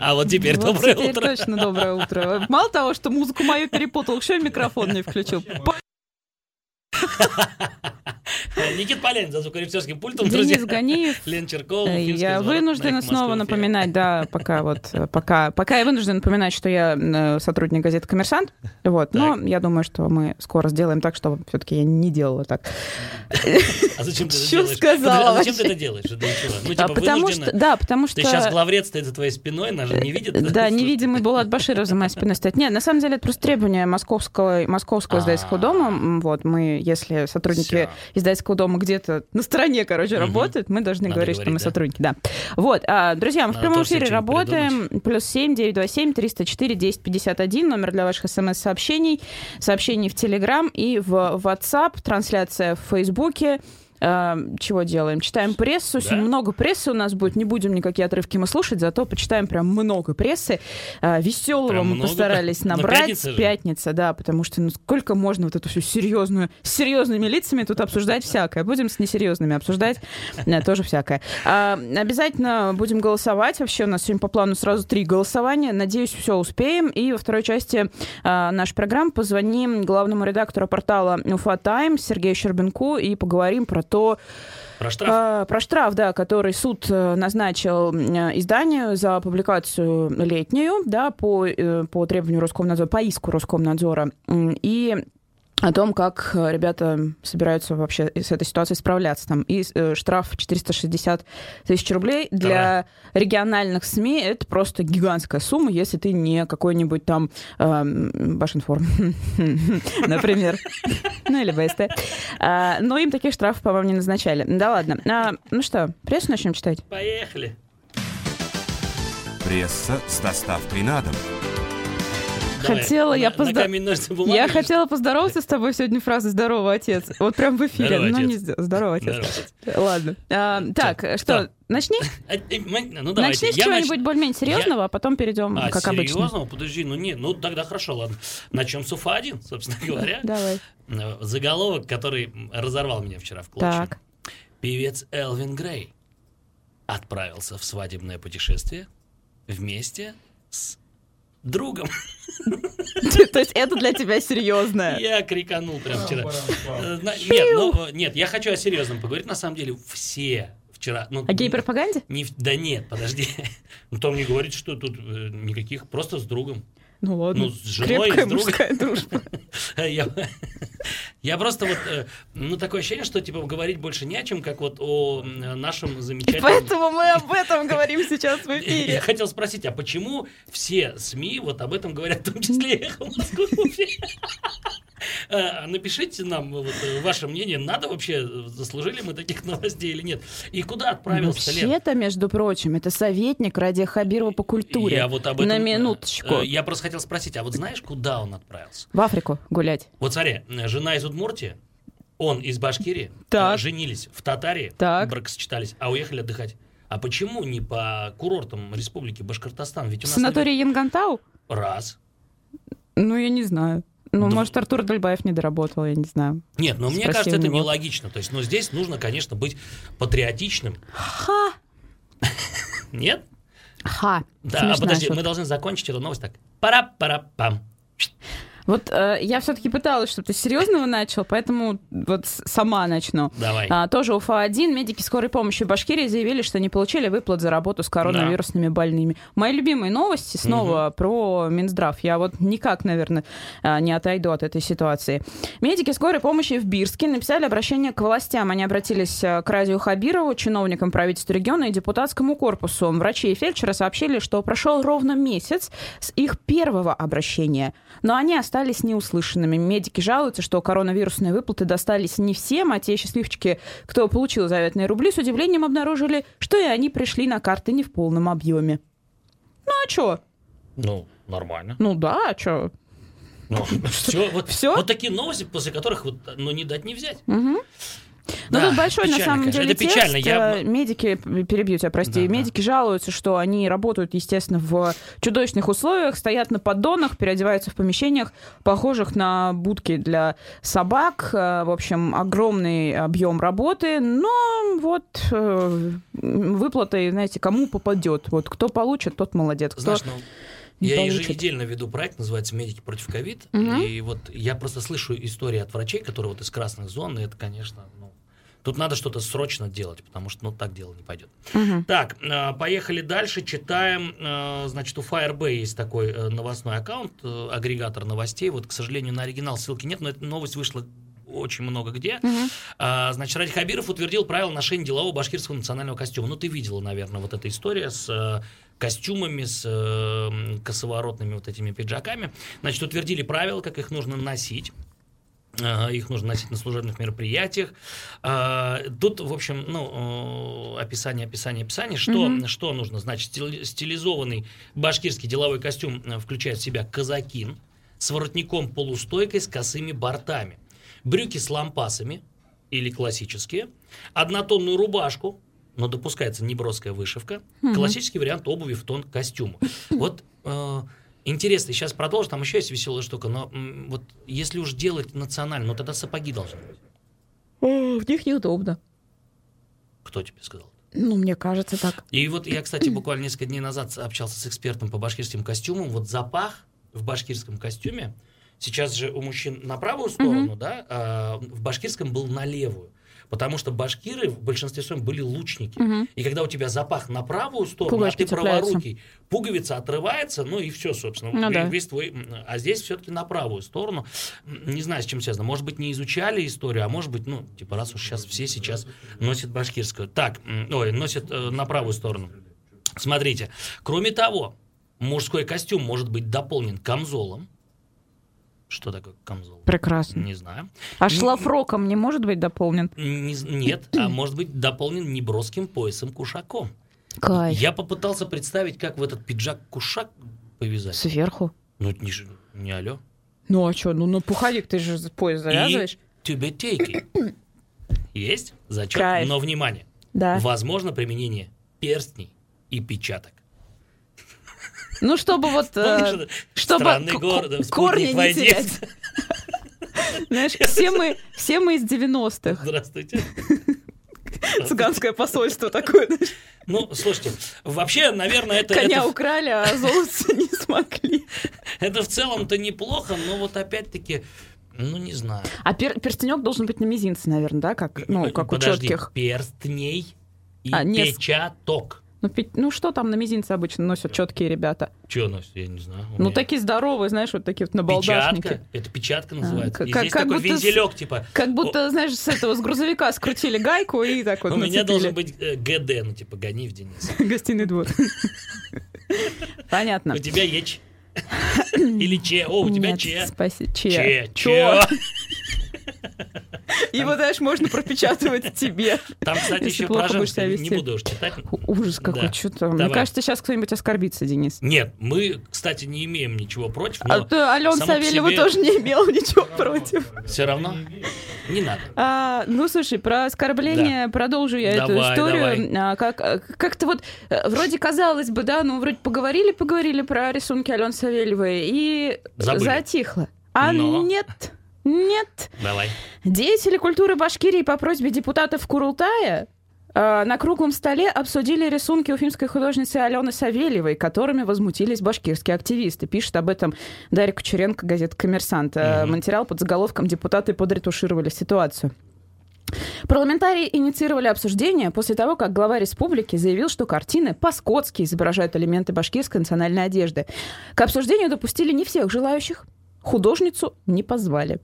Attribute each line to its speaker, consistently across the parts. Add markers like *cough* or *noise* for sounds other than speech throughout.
Speaker 1: А вот теперь
Speaker 2: Вот
Speaker 1: доброе
Speaker 2: теперь
Speaker 1: утро.
Speaker 2: точно доброе утро. Мало того, что музыку мою перепутал, еще и микрофон не включил. *laughs*
Speaker 1: Никит Полянин за звукорежиссерским пультом,
Speaker 2: Денис. Ганиев.
Speaker 1: Лен Черкова.
Speaker 2: Э,
Speaker 1: «Уфимский
Speaker 2: Я
Speaker 1: звонок» на
Speaker 2: вынуждена
Speaker 1: «Эхо
Speaker 2: снова
Speaker 1: Москвы» FM.
Speaker 2: напоминать, да, пока вот, э, пока, пока я вынуждена напоминать, что я э, сотрудник газеты «Коммерсант», вот, но я думаю, что мы скоро сделаем так, чтобы все-таки я не делала так. *laughs*
Speaker 1: А зачем ты это делаешь?
Speaker 2: сказала
Speaker 1: А зачем ты это делаешь? Ну,
Speaker 2: А
Speaker 1: типа,
Speaker 2: потому что, да, потому что...
Speaker 1: Ты сейчас главред стоит за твоей спиной, она же не видит.
Speaker 2: Да, *laughs* невидимый Булат Баширов за моей спиной стоит. Нет, на самом деле это просто требование московского, московского издательского
Speaker 1: А.
Speaker 2: дома. Вот мы, если сотрудники
Speaker 1: Всё.
Speaker 2: издательского дома где-то на стороне, короче,
Speaker 1: Мгм.
Speaker 2: работают, мы должны
Speaker 1: Надо
Speaker 2: говорить, что
Speaker 1: говорить,
Speaker 2: мы
Speaker 1: да.
Speaker 2: сотрудники, да. Вот, а, друзья, мы в прямом эфире работаем. Плюс семь триста четыре десять пятьдесят один номер для ваших смс-сообщений, сообщений в Телеграм и в WhatsApp, трансляция в Фейсбуке. А, Чего делаем? Читаем прессу.
Speaker 1: Да.
Speaker 2: Сегодня много прессы у нас будет. Не будем никакие отрывки мы слушать, зато почитаем прям много прессы. Веселого
Speaker 1: Прям
Speaker 2: мы
Speaker 1: много?
Speaker 2: постарались *laughs*
Speaker 1: Но
Speaker 2: набрать.
Speaker 1: пятница же.
Speaker 2: Пятница, да, потому что ну сколько можно вот эту всю серьезную, с серьезными лицами тут обсуждать всякое. Будем с несерьезными обсуждать э, тоже всякое. А, Обязательно будем голосовать. Вообще у нас сегодня по плану сразу три голосования. Надеюсь, все успеем. И во второй части а, нашей программы позвоним главному редактору портала Уфа Таймс Сергею Щербинку и поговорим про то,
Speaker 1: Про штраф.
Speaker 2: а, про штраф, да, который суд э, назначил э, изданию за публикацию летнюю, да, по, э, по требованию Роскомнадзора, по иску Роскомнадзора. И о том, как э, ребята собираются вообще с этой ситуацией справляться. Там и э, штраф 460 тысяч рублей для региональных СМИ это просто гигантская сумма, если ты не какой-нибудь там эм, Башинформ, *laughs* например, ну или БСТ. А, Но им таких штрафов, по-моему, не назначали. Да ладно. А, Ну что, прессу начнем читать?
Speaker 1: Поехали.
Speaker 3: Пресса с доставкой на дом.
Speaker 1: Давай.
Speaker 2: Хотела я
Speaker 1: бумага.
Speaker 2: Я хотела поздороваться с тобой сегодня фразой «Здорово, отец». Вот прям в эфире.
Speaker 1: Здорово, отец.
Speaker 2: не Здорово, отец. Ладно. А, Так, что,
Speaker 1: что?
Speaker 2: начни.
Speaker 1: А, э, Ну, давайте.
Speaker 2: Начни с
Speaker 1: Я
Speaker 2: чего-нибудь
Speaker 1: нач-
Speaker 2: более-менее серьезного, а потом перейдем,
Speaker 1: А,
Speaker 2: как обычно.
Speaker 1: серьезно? Подожди, ну нет, ну тогда хорошо, ладно. Начнем с Уфа-1, собственно *laughs* говоря.
Speaker 2: Давай.
Speaker 1: Э, Заголовок, который разорвал меня вчера в клочья.
Speaker 2: Так.
Speaker 1: Певец Элвин Грей отправился в свадебное путешествие вместе с другом.
Speaker 2: То есть это для тебя серьезное.
Speaker 1: Я криканул прям вчера. Э, на- Нет, ну, э, нет, я хочу о серьезном поговорить. На самом деле все вчера... Ну,
Speaker 2: О гей-пропаганде?
Speaker 1: не Да нет, подожди. Ну, там не говорит, что тут э, никаких, просто с другом.
Speaker 2: Ну ладно.
Speaker 1: Ну, с женой,
Speaker 2: Крепкая
Speaker 1: с другом.
Speaker 2: мужская дружба. *laughs*
Speaker 1: Я, я просто вот, э, ну, такое ощущение, что, типа, говорить больше не о чем, как вот о нашем
Speaker 2: И
Speaker 1: замечательном...
Speaker 2: поэтому мы об *laughs* этом говорим сейчас в
Speaker 1: Я
Speaker 2: эфире.
Speaker 1: хотел спросить, а почему все СМИ вот об этом говорят, в том числе и «Эхо *laughs* Москвы»? Э, Напишите нам вот, э, ваше мнение, надо вообще, э, заслужили мы таких *laughs* новостей или нет? И куда отправился Лен?
Speaker 2: Вообще-то, между прочим, это советник Радия Хабирова по культуре.
Speaker 1: Я вот об этом,
Speaker 2: На минуточку.
Speaker 1: Я просто хотел спросить, а вот знаешь, куда он отправился?
Speaker 2: В Африку гулять.
Speaker 1: Вот смотри, жена из Удмуртии, он из Башкирии,
Speaker 2: Так.
Speaker 1: женились в Татарии,
Speaker 2: Так.
Speaker 1: бракосочетались, а уехали отдыхать. А почему не по курортам Республики Башкортостан? Ведь у нас
Speaker 2: Санаторий Янгантау?
Speaker 1: раз.
Speaker 2: Ну, я не знаю. Ну,
Speaker 1: Да.
Speaker 2: может, Артур Дальбаев не доработал, я не знаю.
Speaker 1: Нет, но мне
Speaker 2: Спроси
Speaker 1: кажется, это нелогично. То есть, ну, здесь нужно, конечно, быть патриотичным.
Speaker 2: Ха!
Speaker 1: Нет?
Speaker 2: Ха!
Speaker 1: Да, а
Speaker 2: Смешная
Speaker 1: подожди,
Speaker 2: шутка.
Speaker 1: мы должны закончить эту новость так. Пара-пара-пам.
Speaker 2: Вот э, я все-таки пыталась, чтобы ты серьезного начал, поэтому вот сама начну.
Speaker 1: Давай.
Speaker 2: А, тоже УФА-1. Медики скорой помощи Башкирии заявили, что не получили выплат за работу с коронавирусными больными. Мои любимые новости снова про Минздрав. Я вот никак, наверное, а, не отойду от этой ситуации. Медики скорой помощи в Бирске написали обращение к властям. Они обратились а, к Радию Хабирову, чиновникам правительства региона и депутатскому корпусу. Врачи и фельдшеры сообщили, что прошел ровно месяц с их первого обращения, но они остались неуслышанными. Медики жалуются, что коронавирусные выплаты достались не всем, а те счастливчики, кто получил заветные рубли, с удивлением обнаружили, что и они пришли на карты не в полном объеме. Ну а чё?
Speaker 1: Ну, нормально.
Speaker 2: Ну да, а чё?
Speaker 1: Ну, *laughs* все, вот,
Speaker 2: Всё?
Speaker 1: вот такие новости, после которых вот, ну, не дать не взять.
Speaker 2: Мгм. Ну,
Speaker 1: Да,
Speaker 2: тут большой, на
Speaker 1: печально,
Speaker 2: самом
Speaker 1: конечно.
Speaker 2: деле,
Speaker 1: Это печально.
Speaker 2: текст.
Speaker 1: Я-
Speaker 2: Э, Медики, перебью тебя, прости,
Speaker 1: Да, да.
Speaker 2: медики жалуются, что они работают, естественно, в чудовищных условиях, стоят на поддонах, переодеваются в помещениях, похожих на будки для собак. Э, В общем, огромный объем работы, но вот э, выплаты, знаете, кому попадет. Вот кто получит, тот молодец. Кто
Speaker 1: Знаешь, ну, я
Speaker 2: получит.
Speaker 1: еженедельно веду проект, называется «Медики против ковид».
Speaker 2: Мгм.
Speaker 1: И вот я просто слышу истории от врачей, которые вот из красных зон, и это, конечно, тут надо что-то срочно делать, потому что, ну, так дело не пойдет.
Speaker 2: Мгм.
Speaker 1: Так, э, поехали дальше, читаем. э, Значит, у Firebay есть такой э, новостной аккаунт, агрегатор новостей. Вот, к сожалению, на оригинал ссылки нет, но эта новость вышла очень много где.
Speaker 2: Мгм.
Speaker 1: А, Значит, Ради Хабиров утвердил правила ношения делового башкирского национального костюма. Ну, ты видела, наверное, вот эта история с костюмами, с э, косоворотными вот этими пиджаками. Значит, утвердили правила, как их нужно носить. Их нужно носить на служебных мероприятиях. А, Тут, в общем, ну, описание, описание, описание. Что,
Speaker 2: Мгм.
Speaker 1: что нужно? Значит, стили- стилизованный башкирский деловой костюм э, включает в себя казакин с воротником-полустойкой с косыми бортами, брюки с лампасами или классические, однотонную рубашку, но допускается неброская вышивка,
Speaker 2: Мгм.
Speaker 1: классический вариант обуви в тон костюму. *laughs* Вот э, интересно, сейчас продолжу, там еще есть веселая штука, но м, вот если уж делать национально, ну тогда сапоги должны быть.
Speaker 2: О, В них неудобно.
Speaker 1: Кто тебе сказал?
Speaker 2: Ну, мне кажется так.
Speaker 1: И вот я, кстати, буквально несколько дней назад общался с экспертом по башкирским костюмам. Вот запах в башкирском костюме, сейчас же у мужчин на правую сторону, да, а в башкирском был на левую. Потому что башкиры в большинстве своем были лучники.
Speaker 2: Мгм.
Speaker 1: И когда у тебя запах на правую сторону,
Speaker 2: Пуговички
Speaker 1: а ты праворукий, пуговица отрывается, ну и все, собственно.
Speaker 2: Ну да.
Speaker 1: весь твой, а здесь все-таки на правую сторону. Не знаю, с чем связано. Может быть, не изучали историю, а может быть, ну, типа, раз уж сейчас все сейчас носят башкирскую. Так, ой, носят э, на правую сторону. Смотрите, кроме того, мужской костюм может быть дополнен камзолом. Что такое камзол?
Speaker 2: Прекрасно.
Speaker 1: Не знаю.
Speaker 2: А шлафроком не может быть дополнен?
Speaker 1: Не нет, а может быть дополнен неброским поясом-кушаком.
Speaker 2: Кайф.
Speaker 1: Я попытался представить, как в этот пиджак-кушак повязать.
Speaker 2: Сверху.
Speaker 1: Ну, это не, не алло.
Speaker 2: Ну а что, ну на пуховик ты же пояс завязываешь.
Speaker 1: И тюбетейки. Есть зачет,
Speaker 2: Кайф.
Speaker 1: но внимание.
Speaker 2: Да.
Speaker 1: Возможно применение перстней и печаток.
Speaker 2: Ну, чтобы вот... э,
Speaker 1: Помнишь,
Speaker 2: чтобы
Speaker 1: странный
Speaker 2: к-
Speaker 1: город,
Speaker 2: к-
Speaker 1: спутник
Speaker 2: корни не терять. Знаешь, все мы, все мы из 90-х.
Speaker 1: Здравствуйте.
Speaker 2: Цыганское посольство такое.
Speaker 1: Ну, слушайте, вообще, наверное, это,
Speaker 2: Коня
Speaker 1: это,
Speaker 2: украли, а золото не смогли.
Speaker 1: это в целом-то неплохо, но вот опять-таки, ну, не знаю.
Speaker 2: А пер- перстенек должен быть на мизинце, наверное, да? Как, ну, как
Speaker 1: Подожди,
Speaker 2: у четких.
Speaker 1: перстней и
Speaker 2: А, не
Speaker 1: печаток.
Speaker 2: Ну, пи- ну, что там на мизинце обычно носят четкие ребята?
Speaker 1: Че носит, я не знаю.
Speaker 2: Ну,
Speaker 1: меня.
Speaker 2: такие здоровые, знаешь, вот такие вот набалдашники.
Speaker 1: Печатка. Это печатка называется.
Speaker 2: как-
Speaker 1: И
Speaker 2: как-
Speaker 1: здесь
Speaker 2: как
Speaker 1: такой
Speaker 2: будто с-
Speaker 1: вензелек, типа.
Speaker 2: Как будто, знаешь, с этого, с грузовика скрутили гайку и так вот
Speaker 1: У меня должен быть э, ГД, ну, типа, гони в Денис. *laughs*
Speaker 2: Гостиный двор. Понятно.
Speaker 1: У тебя еч. Или че. О, у тебя че.
Speaker 2: Спасибо.
Speaker 1: Че.
Speaker 2: Че. Его, знаешь, можно пропечатывать *laughs* тебе.
Speaker 1: Там, кстати, еще про женское. Не буду уж читать.
Speaker 2: Ужас какой,
Speaker 1: Да.
Speaker 2: что-то. Мне
Speaker 1: Давай.
Speaker 2: кажется, сейчас кто-нибудь оскорбится, Денис.
Speaker 1: Нет, мы, кстати, не имеем ничего против,
Speaker 2: А то
Speaker 1: по
Speaker 2: Савельева
Speaker 1: себе-
Speaker 2: тоже не имела *laughs* ничего против.
Speaker 1: все равно не надо.
Speaker 2: А, ну, слушай, про оскорбление продолжу я эту
Speaker 1: Давай,
Speaker 2: историю. А, как, а, как-то вот э, вроде казалось бы, да, ну, вроде поговорили, поговорили про рисунки Алены Савельевой и
Speaker 1: Забыли.
Speaker 2: затихло. А
Speaker 1: Но.
Speaker 2: нет, нет.
Speaker 1: Давай.
Speaker 2: Деятели культуры Башкирии по просьбе депутатов Курултая э, на круглом столе обсудили рисунки уфимской художницы Алены Савельевой, которыми возмутились башкирские активисты. Пишет об этом Дарья Кучеренко, газета «Коммерсант».
Speaker 1: Мгм.
Speaker 2: Материал под заголовком «Депутаты подретушировали ситуацию». Парламентарии инициировали обсуждение после того, как глава республики заявил, что картины по-скотски изображают элементы башкирской национальной одежды. К обсуждению допустили не всех желающих. Художницу не позвали.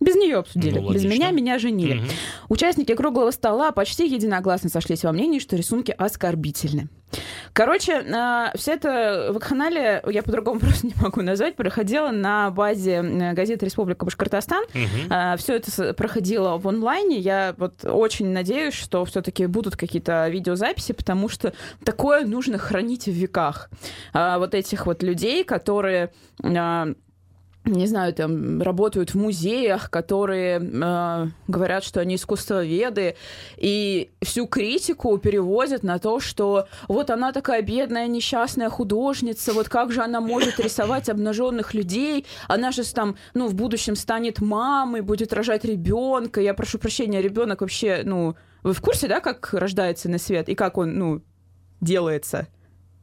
Speaker 2: Без нее обсудили.
Speaker 1: Ну,
Speaker 2: Без меня меня женили.
Speaker 1: Мгм.
Speaker 2: Участники круглого стола почти единогласно сошлись во мнении, что рисунки оскорбительны. Короче, а, вся эта вакханалия, я по-другому *laughs* просто не могу назвать, проходила на базе газеты «Республика Башкортостан».
Speaker 1: Мгм.
Speaker 2: все это проходило в онлайне. Я вот очень надеюсь, что все-таки будут какие-то видеозаписи, потому что такое нужно хранить в веках. А, вот этих вот людей, которые а, не знаю, там работают в музеях, которые э, говорят, что они искусствоведы, и всю критику переводят на то, что вот она такая бедная, несчастная художница, вот как же она может рисовать обнаженных людей, она же там, ну, в будущем станет мамой, будет рожать ребенка. Я прошу прощения, ребенок вообще, ну, вы в курсе, да, как рождается на свет и как он, ну, делается?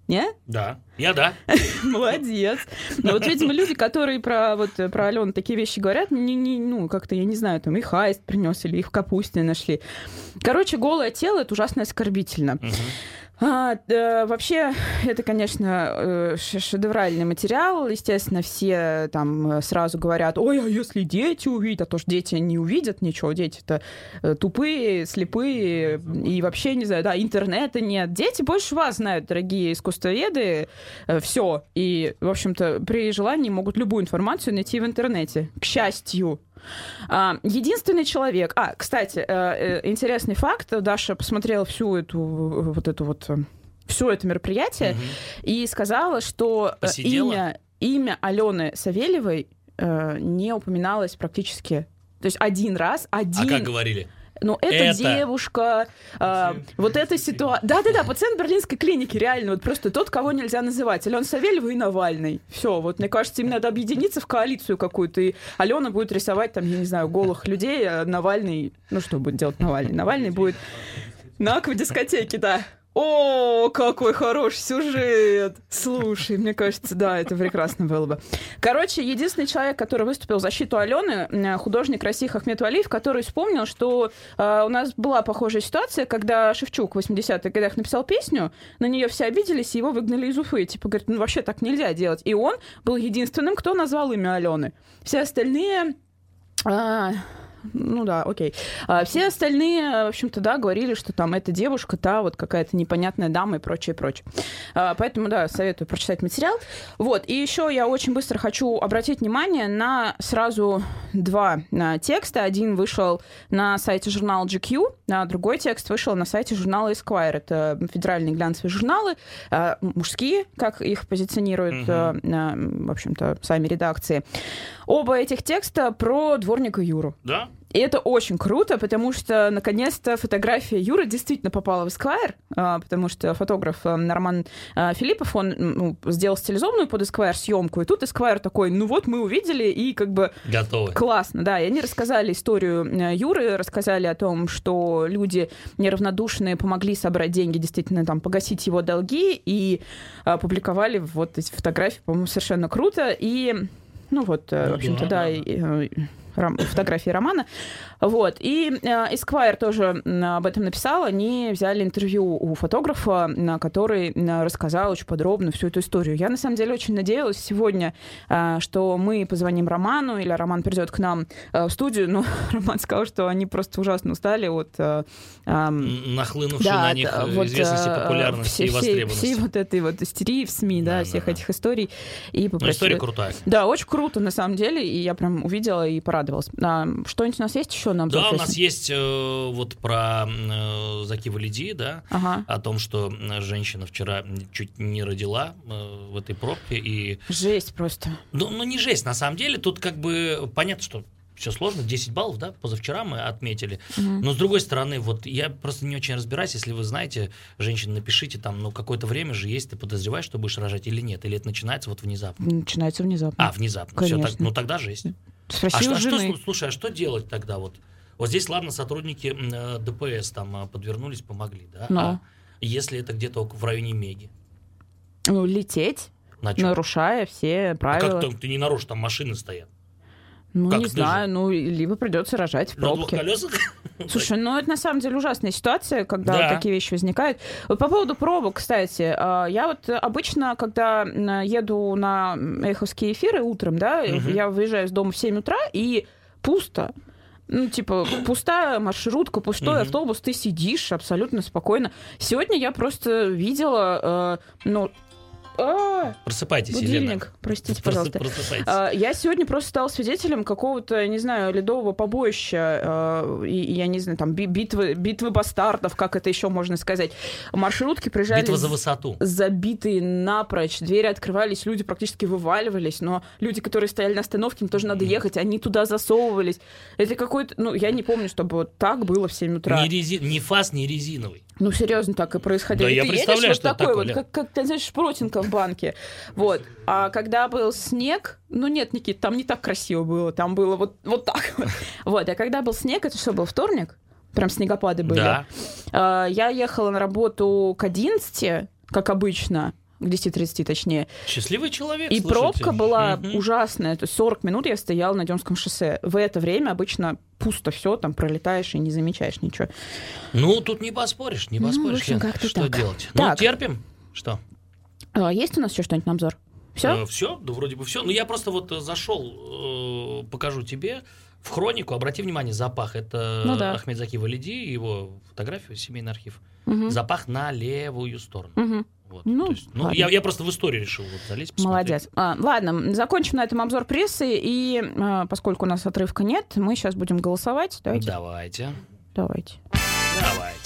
Speaker 2: Не?
Speaker 1: Да. Я да. *laughs*
Speaker 2: Молодец. Но вот, видимо, люди, которые про, вот, про Алену такие вещи говорят, не, не, ну, как-то, я не знаю, там, их аист принес или их в капусте нашли. Короче, голое тело — это ужасно оскорбительно. Угу. А, да, вообще, *laughs* это, конечно, э, шедевральный материал. Естественно, все там э, сразу говорят, ой, а если дети увидят, а то ж дети не увидят ничего, дети-то э, тупые, слепые и вообще, не знаю, да, интернета нет. Дети больше вас знают, дорогие искусствоведы, все. И, в общем-то, при желании могут любую информацию найти в интернете. К счастью. А, единственный человек... А, кстати, э, э, интересный факт. Даша посмотрела всю эту вот эту вот э, все это мероприятие угу. и сказала, что Посидела. имя имя Алены Савельевой не упоминалось практически. То есть один раз, один...
Speaker 1: А как говорили?
Speaker 2: Ну, эта это... девушка, э, вот эта ситуация... Да-да-да, пациент Берлинской клиники, реально, вот просто тот, кого нельзя называть. Алена Савельева и Навальный. Все, вот мне кажется, им надо объединиться в коалицию какую-то, и Алена будет рисовать там, я не знаю, голых людей, а Навальный... Ну, что будет делать Навальный? Навальный будет на аквадискотеке, да. О, какой хороший сюжет! Слушай, мне кажется, да, это прекрасно было бы. Короче, единственный человек, который выступил в защиту Алены, художник Расих Ахметвалиев, который вспомнил, что э, у нас была похожая ситуация, когда Шевчук в 80-х годах написал песню, на нее все обиделись, и его выгнали из Уфы. Типа, говорит, ну вообще так нельзя делать. И он был единственным, кто назвал имя Алены. Все остальные... А, ну да, окей. А все остальные, в общем-то, да, говорили, что там эта девушка, та вот какая-то непонятная дама и прочее, прочее. А, поэтому, да, советую прочитать материал. Вот, и еще я очень быстро хочу обратить внимание на сразу два а, текста. Один вышел на сайте журнала GQ, а другой текст вышел на сайте журнала Esquire. Это федеральные глянцевые журналы, а, мужские, как их позиционируют, угу. в общем-то, сами редакции. Оба этих текста про дворника Юру.
Speaker 1: Да?
Speaker 2: И это очень круто, потому что, наконец-то, фотография Юры действительно попала в Esquire, а, потому что фотограф э, Норман а, Филиппов, он ну, сделал стилизованную под Esquire съемку, и тут Esquire такой, ну вот мы увидели, и как бы...
Speaker 1: Готовы.
Speaker 2: Классно, да. И они рассказали историю э, Юры, рассказали о том, что люди неравнодушные помогли собрать деньги, действительно, там, погасить его долги, и опубликовали вот эти фотографии, по-моему, совершенно круто, и ну вот, э, ну, в общем-то, да, да, да. И, фотографии романа. Вот. И э, Esquire тоже об этом написал. Они взяли интервью у фотографа, который рассказал очень подробно всю эту историю. Я, на самом деле, очень надеялась сегодня, э, что мы позвоним Роману, или Роман придет к нам э, в студию, но *laughs* Роман сказал, что они просто ужасно устали от...
Speaker 1: Нахлынувшей да, на них вот, известности, популярности все, и востребованности.
Speaker 2: Всей вот этой вот истерии в СМИ, да, да всех да. этих историй.
Speaker 1: И попросили... Но история крутая.
Speaker 2: Да, очень круто, на самом деле, и я прям увидела и порадовалась порадовалась. А, что-нибудь у нас есть еще на
Speaker 1: Да, у нас есть э, вот про э, Заки Валиди, да, ага. о том, что женщина вчера чуть не родила э, в этой пробке. И...
Speaker 2: Жесть просто.
Speaker 1: Ну, ну, не жесть, на самом деле. Тут как бы понятно, что все сложно, 10 баллов, да, позавчера мы отметили. Угу. Но с другой стороны, вот я просто не очень разбираюсь, если вы знаете, женщина, напишите там, ну какое-то время же есть, ты подозреваешь, что будешь рожать или нет, или это начинается вот внезапно.
Speaker 2: Начинается внезапно.
Speaker 1: А, внезапно. Конечно. Все, так, ну тогда жесть.
Speaker 2: Спроси а, а
Speaker 1: что, слушай, а что делать тогда вот? Вот здесь, ладно, сотрудники э, ДПС там э, подвернулись, помогли, да? Но. А если это где-то в районе Меги?
Speaker 2: Ну, лететь, На нарушая все правила.
Speaker 1: А как ты не нарушишь, там машины стоят?
Speaker 2: Ну, как не знаю, же? ну, либо придется рожать в пробке. На двух
Speaker 1: колесах? *laughs*
Speaker 2: Слушай, ну, это на самом деле ужасная ситуация, когда да. такие вещи возникают. Вот по поводу пробок, кстати, а, я вот обычно, когда еду на эховские эфиры утром, да, угу. я выезжаю из дома в 7 утра, и пусто. Ну, типа, пустая маршрутка, пустой угу. автобус, ты сидишь абсолютно спокойно. Сегодня я просто видела, э, ну, а, Да.
Speaker 1: Просыпайтесь,
Speaker 2: Будильник,
Speaker 1: Елена.
Speaker 2: простите, пожалуйста.
Speaker 1: Просыпайтесь.
Speaker 2: А, Я сегодня просто стал свидетелем какого-то, не знаю, ледового побоища, а, и, я не знаю, там, би- битвы, битвы бастардов, как это еще можно сказать. Маршрутки приезжали
Speaker 1: Битва за высоту.
Speaker 2: забитые напрочь, двери открывались, люди практически вываливались, но люди, которые стояли на остановке, им тоже надо ехать, они туда засовывались. Это какой-то, ну, я не помню, чтобы вот так было в 7 утра.
Speaker 1: Ни, рези... ни фас, ни резиновый.
Speaker 2: Ну, серьезно, так и происходило.
Speaker 1: Да,
Speaker 2: И
Speaker 1: я
Speaker 2: ты
Speaker 1: представляю,
Speaker 2: едешь
Speaker 1: что
Speaker 2: вот такой
Speaker 1: такое,
Speaker 2: вот, как, как, ты знаешь, шпротинка в банке. Вот. А когда был снег, ну нет, Никит, там не так красиво было, там было вот, вот так вот. *laughs* Вот, а когда был снег, это что, был вторник? Прям снегопады были.
Speaker 1: Да.
Speaker 2: А, Я ехала на работу к 11, как обычно, к 10.30 точнее.
Speaker 1: Счастливый человек,
Speaker 2: И
Speaker 1: слушайте.
Speaker 2: пробка была
Speaker 1: Мгм.
Speaker 2: ужасная. То есть 40 минут я стояла на Демском шоссе. В это время обычно пусто все, там пролетаешь и не замечаешь ничего.
Speaker 1: Ну, тут не поспоришь, не
Speaker 2: Ну, в
Speaker 1: поспоришь.
Speaker 2: общем, как-то
Speaker 1: Что
Speaker 2: так.
Speaker 1: делать? Ну,
Speaker 2: Так.
Speaker 1: терпим. Что?
Speaker 2: А, Есть у нас еще что-нибудь на обзор? Все?
Speaker 1: все? Да вроде бы все. Ну, я просто вот э, зашел, э, покажу тебе. В хронику, обрати внимание, запах. Это
Speaker 2: Ну да.
Speaker 1: Ахмед Заки Валиди, его фотографию, семейный архив.
Speaker 2: Мгм.
Speaker 1: Запах на левую сторону.
Speaker 2: Мгм.
Speaker 1: Вот,
Speaker 2: Ну,
Speaker 1: есть, ну,
Speaker 2: ладно.
Speaker 1: я, я просто в историю решил вот залезть, посмотреть.
Speaker 2: Молодец. А, ладно, закончим на этом обзор прессы. И а, поскольку у нас отрывка нет, мы сейчас будем голосовать. Давайте.
Speaker 1: Давайте.
Speaker 2: Давайте.
Speaker 1: Давайте.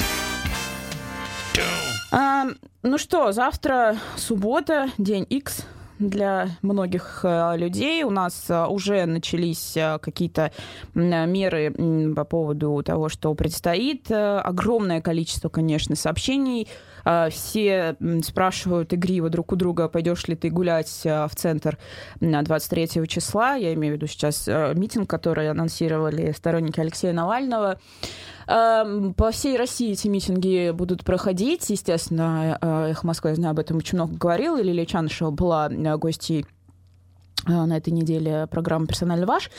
Speaker 2: А, ну что, завтра суббота, день X для многих э, людей. У нас э, уже начались э, какие-то меры по поводу того, что предстоит. Огромное количество, конечно, сообщений. Э, Все спрашивают игриво друг у друга, пойдешь ли ты гулять э, в центр на 23 числа. Я имею в виду сейчас э, митинг, который анонсировали сторонники Алексея Навального. По всей России эти митинги будут проходить. Естественно, «Эхо Москвы», я знаю, об этом очень много говорил. Лилия Чанышева была гостьей на этой неделе программы «Персонально ваш».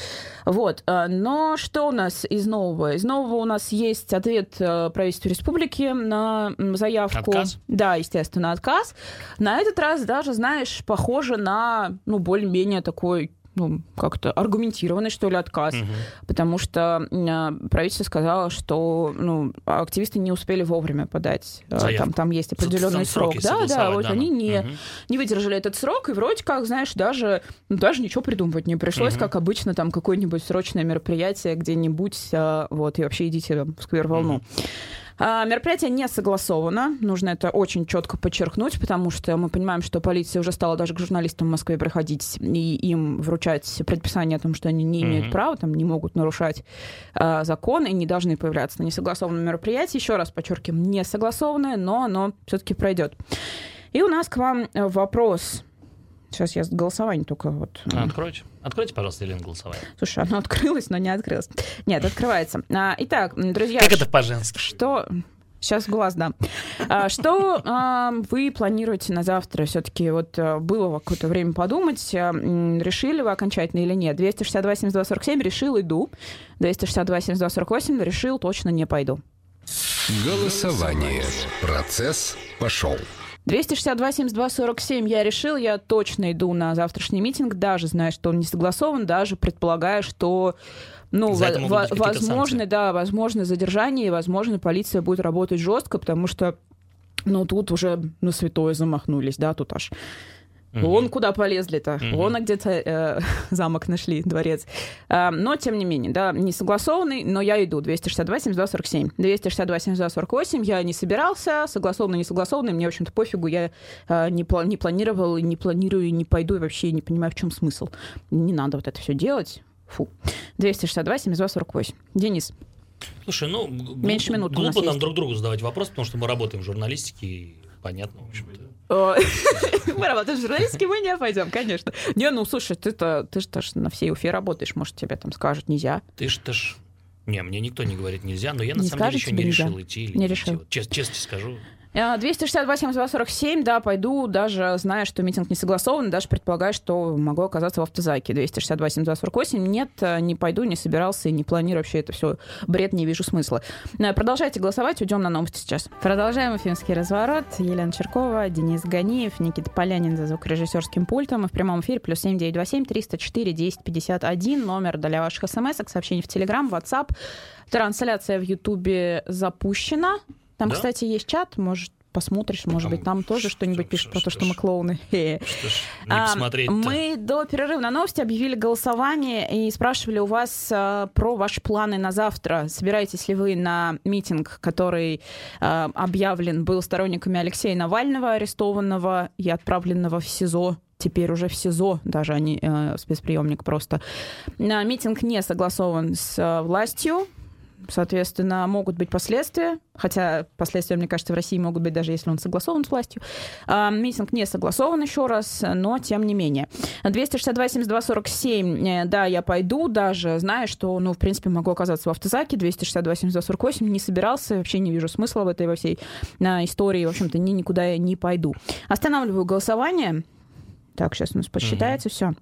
Speaker 2: Вот. э, Но что у нас из нового? Из нового у нас есть ответ э, правительства республики на заявку.
Speaker 1: Отказ?
Speaker 2: Да, естественно, отказ. На этот раз даже, знаешь, похоже на, ну, более-менее такой ну, как-то аргументированный, что ли, отказ
Speaker 1: Мгм.
Speaker 2: потому что э, правительство сказало, что ну, активисты не успели вовремя подать.
Speaker 1: Заявку.
Speaker 2: Там, там есть
Speaker 1: Там
Speaker 2: определенный срок. Да, да, вот
Speaker 1: да,
Speaker 2: они
Speaker 1: ну.
Speaker 2: не,
Speaker 1: Мгм.
Speaker 2: не выдержали этот срок, и вроде как, знаешь, даже, ну, даже ничего придумывать не пришлось,
Speaker 1: Мгм.
Speaker 2: как обычно, там какое-нибудь срочное мероприятие где-нибудь, э, вот, и вообще идите там, в сквер-волну. А, Мероприятие не согласовано, нужно это очень четко подчеркнуть, потому что мы понимаем, что полиция уже стала даже к журналистам в Москве приходить и им вручать предписание о том, что они не имеют
Speaker 1: Мгм.
Speaker 2: права, там не могут нарушать а, закон и не должны появляться на несогласованном мероприятии. Еще раз подчеркиваем, не согласованное, но оно все-таки пройдет. И у нас к вам э, вопрос. Сейчас я с голосованием только вот. э,
Speaker 1: Откройте. Откройте, пожалуйста, Елена, голосование.
Speaker 2: Слушай, оно открылось, но не открылось. Нет, открывается. А, Итак, друзья,
Speaker 1: Как это по-женски?
Speaker 2: что... Сейчас глаз дам. А, Что а, вы планируете на завтра? Все-таки вот а, было какое-то время подумать, а, м, решили вы окончательно или нет? 262 72 47 решил, иду. 262 72 48 решил, точно не пойду.
Speaker 4: Голосование. Процесс пошел.
Speaker 2: 262 72 47 я решил, я точно иду на завтрашний митинг, даже зная, что он не согласован, даже предполагая, что ну, во- возможно, да, возможно задержание, и, возможно, полиция будет работать жестко, потому что ну, тут уже на святое замахнулись, да, тут аж.
Speaker 1: Мгм.
Speaker 2: Вон куда полезли-то,
Speaker 1: Мгм.
Speaker 2: вон а где-то э, *laughs* замок нашли, дворец. А, но, тем не менее, да, не согласованный, но я иду. 262, 72, 47. 262, 72, 48. Я не собирался, согласованный, не согласованный. Мне, в общем-то, пофигу. Я э, не, пла- не планировал, не планирую, не пойду, и вообще не понимаю, в чем смысл. Не надо вот это все делать. Фу. 262, 72, 48. Денис,
Speaker 1: Слушай, ну,
Speaker 2: Меньше у нас
Speaker 1: глупо нам
Speaker 2: есть.
Speaker 1: друг другу задавать вопрос, потому что мы работаем в журналистике, и понятно, в общем-то. *laughs*
Speaker 2: Мы работаем в журналистике, мы не пойдем, конечно. Не, ну слушай, ты-то ты же на всей Уфе работаешь, может, тебе там скажут нельзя.
Speaker 1: Ты ж, ты ж... Не, мне никто не говорит нельзя, но я на
Speaker 2: Не
Speaker 1: самом деле еще не
Speaker 2: нельзя?
Speaker 1: решил идти или
Speaker 2: Не решил.
Speaker 1: Вот честно скажу.
Speaker 2: Э, 262, 72, 47, да, пойду, даже зная, что митинг не согласован, даже предполагая, что могу оказаться в автозаке. 262, 72, 48, нет, э, не пойду, не собирался и не планирую вообще это все. Бред, не вижу смысла. Э, Продолжайте голосовать, уйдем на новости сейчас. Продолжаем эфирский разворот. Елена Черкова, Денис Ганиев, Никита Полянин за звукорежиссерским пультом. И в прямом эфире плюс 7927 304 10 51, номер для ваших смс сообщений в Телеграм, WhatsApp. Трансляция в Ютубе запущена. Там,
Speaker 1: Да?
Speaker 2: кстати, есть чат, может посмотришь, может быть, там тоже что-нибудь пишут про то, что мы клоуны. *laughs*
Speaker 1: А,
Speaker 2: мы до перерыва на новости объявили голосование и спрашивали у вас а, про ваши планы на завтра. Собираетесь ли вы на митинг, который а, объявлен был сторонниками Алексея Навального, арестованного и отправленного в СИЗО теперь уже в СИЗО, даже они э, спецприемник просто. Митинг не согласован с э, властью, Соответственно, могут быть последствия, хотя последствия, мне кажется, в России могут быть даже если он согласован с властью. А, митинг не согласован еще раз, но тем не менее. 262-72-47, э, да, я пойду, даже зная, что, ну, в принципе, могу оказаться в автозаке. 262-72-48 не собирался, вообще не вижу смысла в этой во всей а, истории. В общем-то, ни, никуда я не пойду. Останавливаю голосование. Так, сейчас у нас посчитается mm-hmm. все.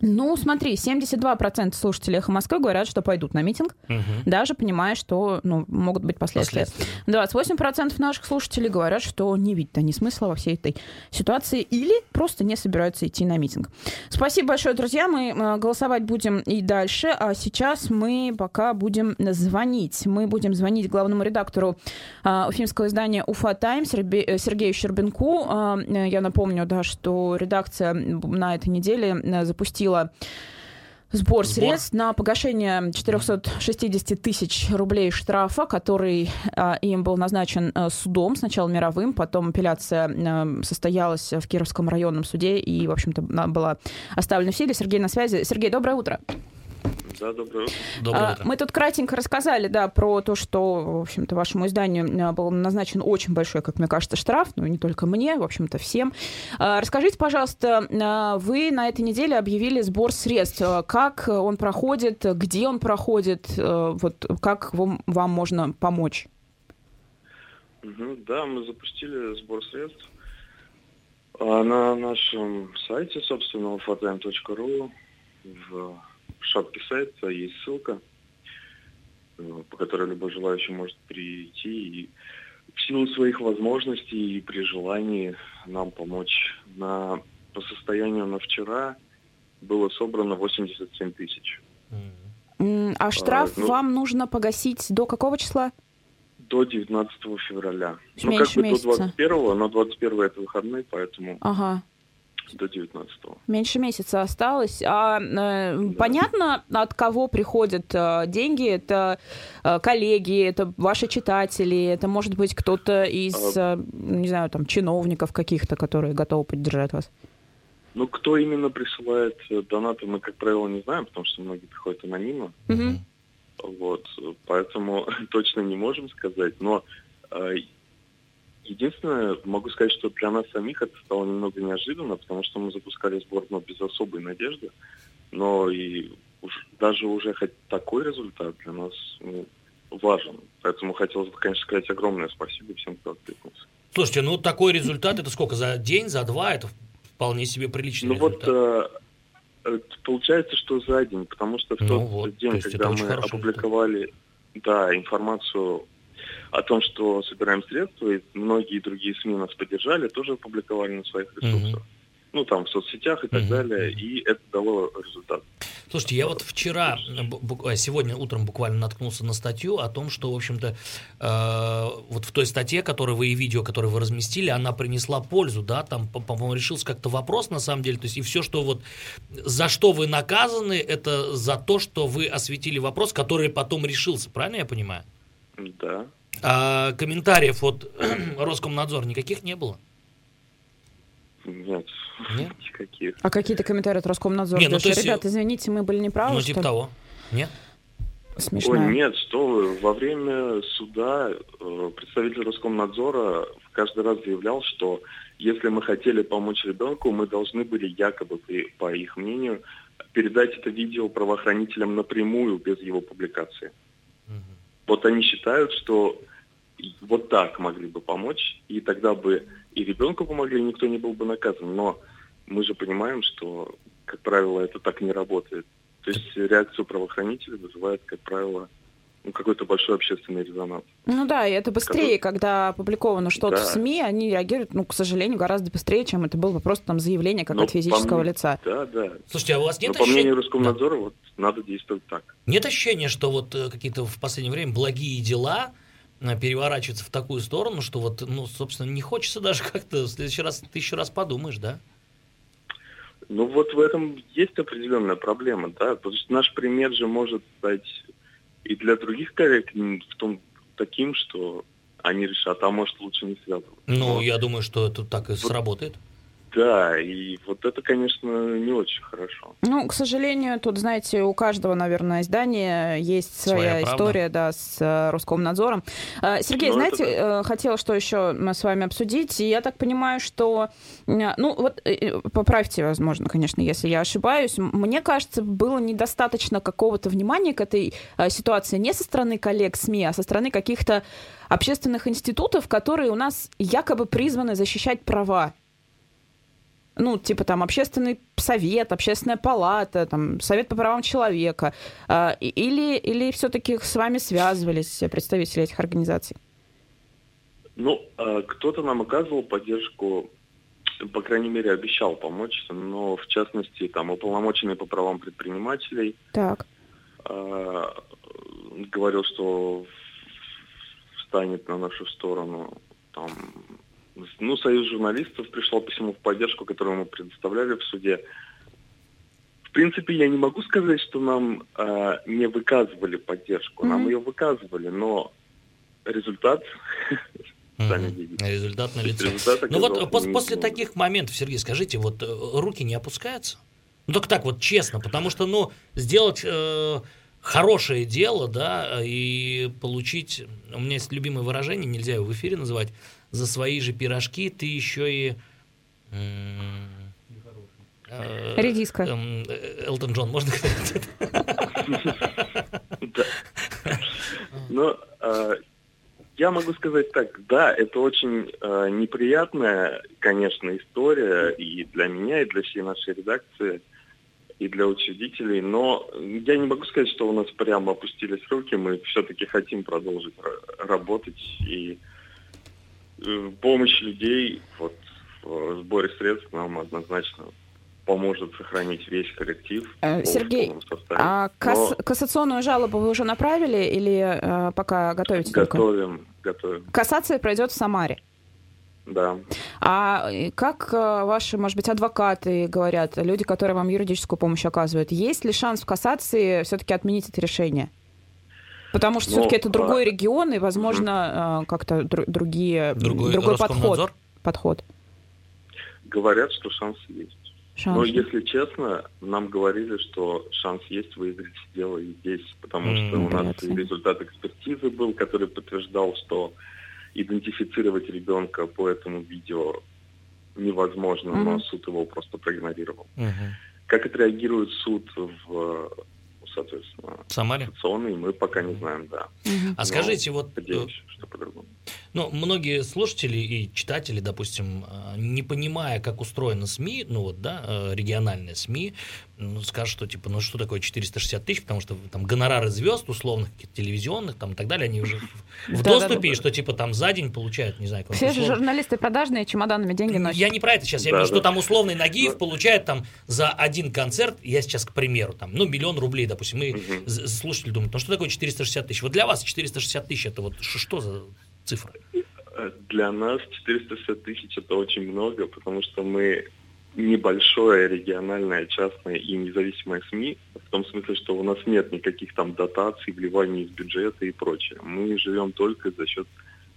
Speaker 2: Ну, смотри, 72% слушателей «Эхо Москвы» говорят, что пойдут на митинг, угу. даже понимая, что ну, могут быть последствия. последствия. 28% наших слушателей говорят, что не видят они смысла во всей этой ситуации или просто не собираются идти на митинг. Спасибо большое, друзья. Мы э, голосовать будем и дальше, а сейчас мы пока будем звонить. Мы будем звонить главному редактору uh, уфимского издания «Уфа Тайм» э, Сергею Щербинку. Uh, я напомню, да, что редакция на этой неделе запустила запустила сбор, средств на погашение 460 тысяч рублей штрафа, который а, им был назначен а, судом, сначала мировым, потом апелляция а, состоялась в Кировском районном суде и, в общем-то, была оставлена в силе. Сергей на связи. Сергей, доброе утро.
Speaker 5: Да, доброе утро.
Speaker 2: Доброе утро. Мы тут кратенько рассказали, да, про то, что, в общем-то, вашему изданию э, был назначен очень большой, как мне кажется, штраф, ну, не только мне, в общем-то, всем. А, расскажите, пожалуйста, а, вы на этой неделе объявили сбор средств. Как он проходит, где он проходит, э, вот как вам, вам можно помочь?
Speaker 5: Да, мы запустили сбор средств а, на нашем сайте, собственно, fatime.ru в шапке сайта есть ссылка, э, по которой любой желающий может прийти и в силу своих возможностей и при желании нам помочь. На, по состоянию на вчера было собрано 87 тысяч.
Speaker 2: А штраф а, ну, вам нужно погасить до какого числа?
Speaker 5: До 19 февраля. Меньше ну, как бы месяца. до 21, но 21 это выходные, поэтому...
Speaker 2: Ага
Speaker 5: до 19 -го.
Speaker 2: Меньше месяца осталось. А э, да. понятно, от кого приходят э, деньги? Это э, коллеги, это ваши читатели, это может быть кто-то из, а... э, не знаю, там, чиновников каких-то, которые готовы поддержать вас?
Speaker 5: Ну, кто именно присылает э, донаты, мы, как правило, не знаем, потому что многие приходят анонимно. Угу. Вот, поэтому *laughs* точно не можем сказать. Но э, Единственное, могу сказать, что для нас самих это стало немного неожиданно, потому что мы запускали сбор но без особой надежды. Но и уж, даже уже хоть такой результат для нас ну, важен. Поэтому хотелось бы, конечно, сказать огромное спасибо всем, кто откликнулся.
Speaker 1: Слушайте, ну такой результат, это сколько, за день, за два? Это вполне себе приличный
Speaker 5: ну,
Speaker 1: результат.
Speaker 5: Вот, э, получается, что за день, потому что в ну тот вот, день, то когда мы опубликовали результат. да, информацию о том, что собираем средства, и многие другие СМИ нас поддержали, тоже опубликовали на своих ресурсах. Угу. Ну, там, в соцсетях и так угу. далее, и это дало результат.
Speaker 1: Слушайте, я вот вчера, а, сегодня утром буквально наткнулся на статью о том, что, в общем-то, э, вот в той статье, которую вы и видео, которое вы разместили, она принесла пользу, да, там, по-моему, решился как-то вопрос, на самом деле, то есть и все, что вот, за что вы наказаны, это за то, что вы осветили вопрос, который потом решился, правильно я понимаю?
Speaker 5: Да.
Speaker 1: А комментариев от *clears throat* Роскомнадзора никаких не было?
Speaker 5: Нет, Нет? *laughs* никаких.
Speaker 2: А какие-то комментарии от Роскомнадзора? Нет, ну, то есть... Ребята, извините, мы были неправы,
Speaker 1: Ну, типа того. Нет?
Speaker 2: Смешно.
Speaker 5: Ой, нет, что вы. Во время суда э, представитель Роскомнадзора каждый раз заявлял, что если мы хотели помочь ребенку, мы должны были якобы, по их мнению, передать это видео правоохранителям напрямую, без его публикации. Вот они считают, что вот так могли бы помочь, и тогда бы и ребенку помогли, и никто не был бы наказан. Но мы же понимаем, что, как правило, это так не работает. То есть реакцию правоохранителей вызывает, как правило, какой-то большой общественный резонанс.
Speaker 2: Ну да, и это быстрее, который... когда опубликовано что-то да. в СМИ, они реагируют, ну, к сожалению, гораздо быстрее, чем это было просто там заявление как Но от физического
Speaker 5: мне...
Speaker 2: лица.
Speaker 5: Да, да.
Speaker 1: Слушайте, а у вас нет
Speaker 5: Но ощущения... по мнению Роскомнадзора, да. вот надо действовать так.
Speaker 1: Нет ощущения, что вот э, какие-то в последнее время благие дела э, переворачивается в такую сторону, что вот, ну, собственно, не хочется даже *laughs* как-то в следующий раз, ты еще раз подумаешь, да?
Speaker 5: Ну вот в этом есть определенная проблема, да, потому что наш пример же может стать и для других коллег в том таким, что они решат, а может лучше не связываться.
Speaker 1: Ну, я думаю, что это так и вот, сработает.
Speaker 5: Да, и вот это, конечно, не очень хорошо.
Speaker 2: Ну, к сожалению, тут, знаете, у каждого, наверное, издания есть своя, своя история, да, с э, Роскомнадзором. Э, Сергей, ну, знаете, это... Э, хотела что еще мы с вами обсудить. И я так понимаю, что, ну, вот поправьте, возможно, конечно, если я ошибаюсь. Мне кажется, было недостаточно какого-то внимания к этой ситуации не со стороны коллег СМИ, а со стороны каких-то общественных институтов, которые у нас якобы призваны защищать права ну, типа там общественный совет, общественная палата, там, совет по правам человека, э, или, или все-таки с вами связывались представители этих организаций?
Speaker 5: Ну, э, кто-то нам оказывал поддержку, по крайней мере, обещал помочь, но в частности, там, уполномоченный по правам предпринимателей
Speaker 2: так.
Speaker 5: Э, говорил, что встанет на нашу сторону, там, ну, Союз журналистов пришел письмо в поддержку, которое мы предоставляли в суде. В принципе, я не могу сказать, что нам э, не выказывали поддержку. Mm-hmm. Нам ее выказывали, но результат *laughs*
Speaker 1: Сами видите. Результат на лицо. Ну вот после, после таких моментов, Сергей, скажите, вот э, руки не опускаются? Ну только так вот честно, потому что, ну, сделать э, хорошее дело, да, и получить, у меня есть любимое выражение, нельзя его в эфире называть, за свои же пирожки ты еще и...
Speaker 2: Э, Редиска.
Speaker 1: Эм, Элтон Джон, можно сказать?
Speaker 5: Ну, э, я могу сказать так, да, это очень э, неприятная, конечно, история и для меня, и для всей нашей редакции, и для учредителей, но я не могу сказать, что у нас прямо опустились руки, мы все-таки хотим продолжить работать и Э, помощь людей вот, в сборе средств нам однозначно поможет сохранить весь коллектив.
Speaker 2: Э, Сергей, а касс, Но... кассационную жалобу вы уже направили или э, пока готовите?
Speaker 5: Готовим,
Speaker 2: только?
Speaker 5: готовим.
Speaker 2: Кассация пройдет в Самаре?
Speaker 5: Да.
Speaker 2: А как э, ваши, может быть, адвокаты говорят, люди, которые вам юридическую помощь оказывают, есть ли шанс в кассации все-таки отменить это решение? Потому что все-таки это другой а... регион, и, возможно, угу. как-то др- другие, другой, другой подход, подход.
Speaker 5: Говорят, что шанс есть. Шанс. Но, если честно, нам говорили, что шанс есть выиграть дело и здесь, потому mm, что у нас результат экспертизы был, который подтверждал, что идентифицировать ребенка по этому видео невозможно, mm-hmm. но суд его просто проигнорировал. Mm-hmm. Как отреагирует суд в соответственно,
Speaker 1: в Самаре?
Speaker 5: мы пока не знаем, да.
Speaker 1: Угу. А скажите, вот...
Speaker 5: Надеюсь, что по-другому.
Speaker 1: Ну, многие слушатели и читатели, допустим, э, не понимая, как устроены СМИ, ну вот, да, э, региональные СМИ, ну, скажут, что типа, ну что такое 460 тысяч, потому что там гонорары звезд условных, телевизионных там и так далее, они уже в доступе, и что типа там за день получают, не знаю,
Speaker 2: Все же журналисты продажные чемоданами деньги носят.
Speaker 1: Я не про это сейчас, я виду, что там условный Нагиев получает там за один концерт, я сейчас к примеру, там, ну, миллион рублей, допустим, мы слушатели думают, ну что такое 460 тысяч? Вот для вас 460 тысяч это вот что за цифра?
Speaker 5: Для нас 460 тысяч это очень много, потому что мы небольшое региональное, частное и независимое СМИ, в том смысле, что у нас нет никаких там дотаций, вливаний из бюджета и прочее. Мы живем только за счет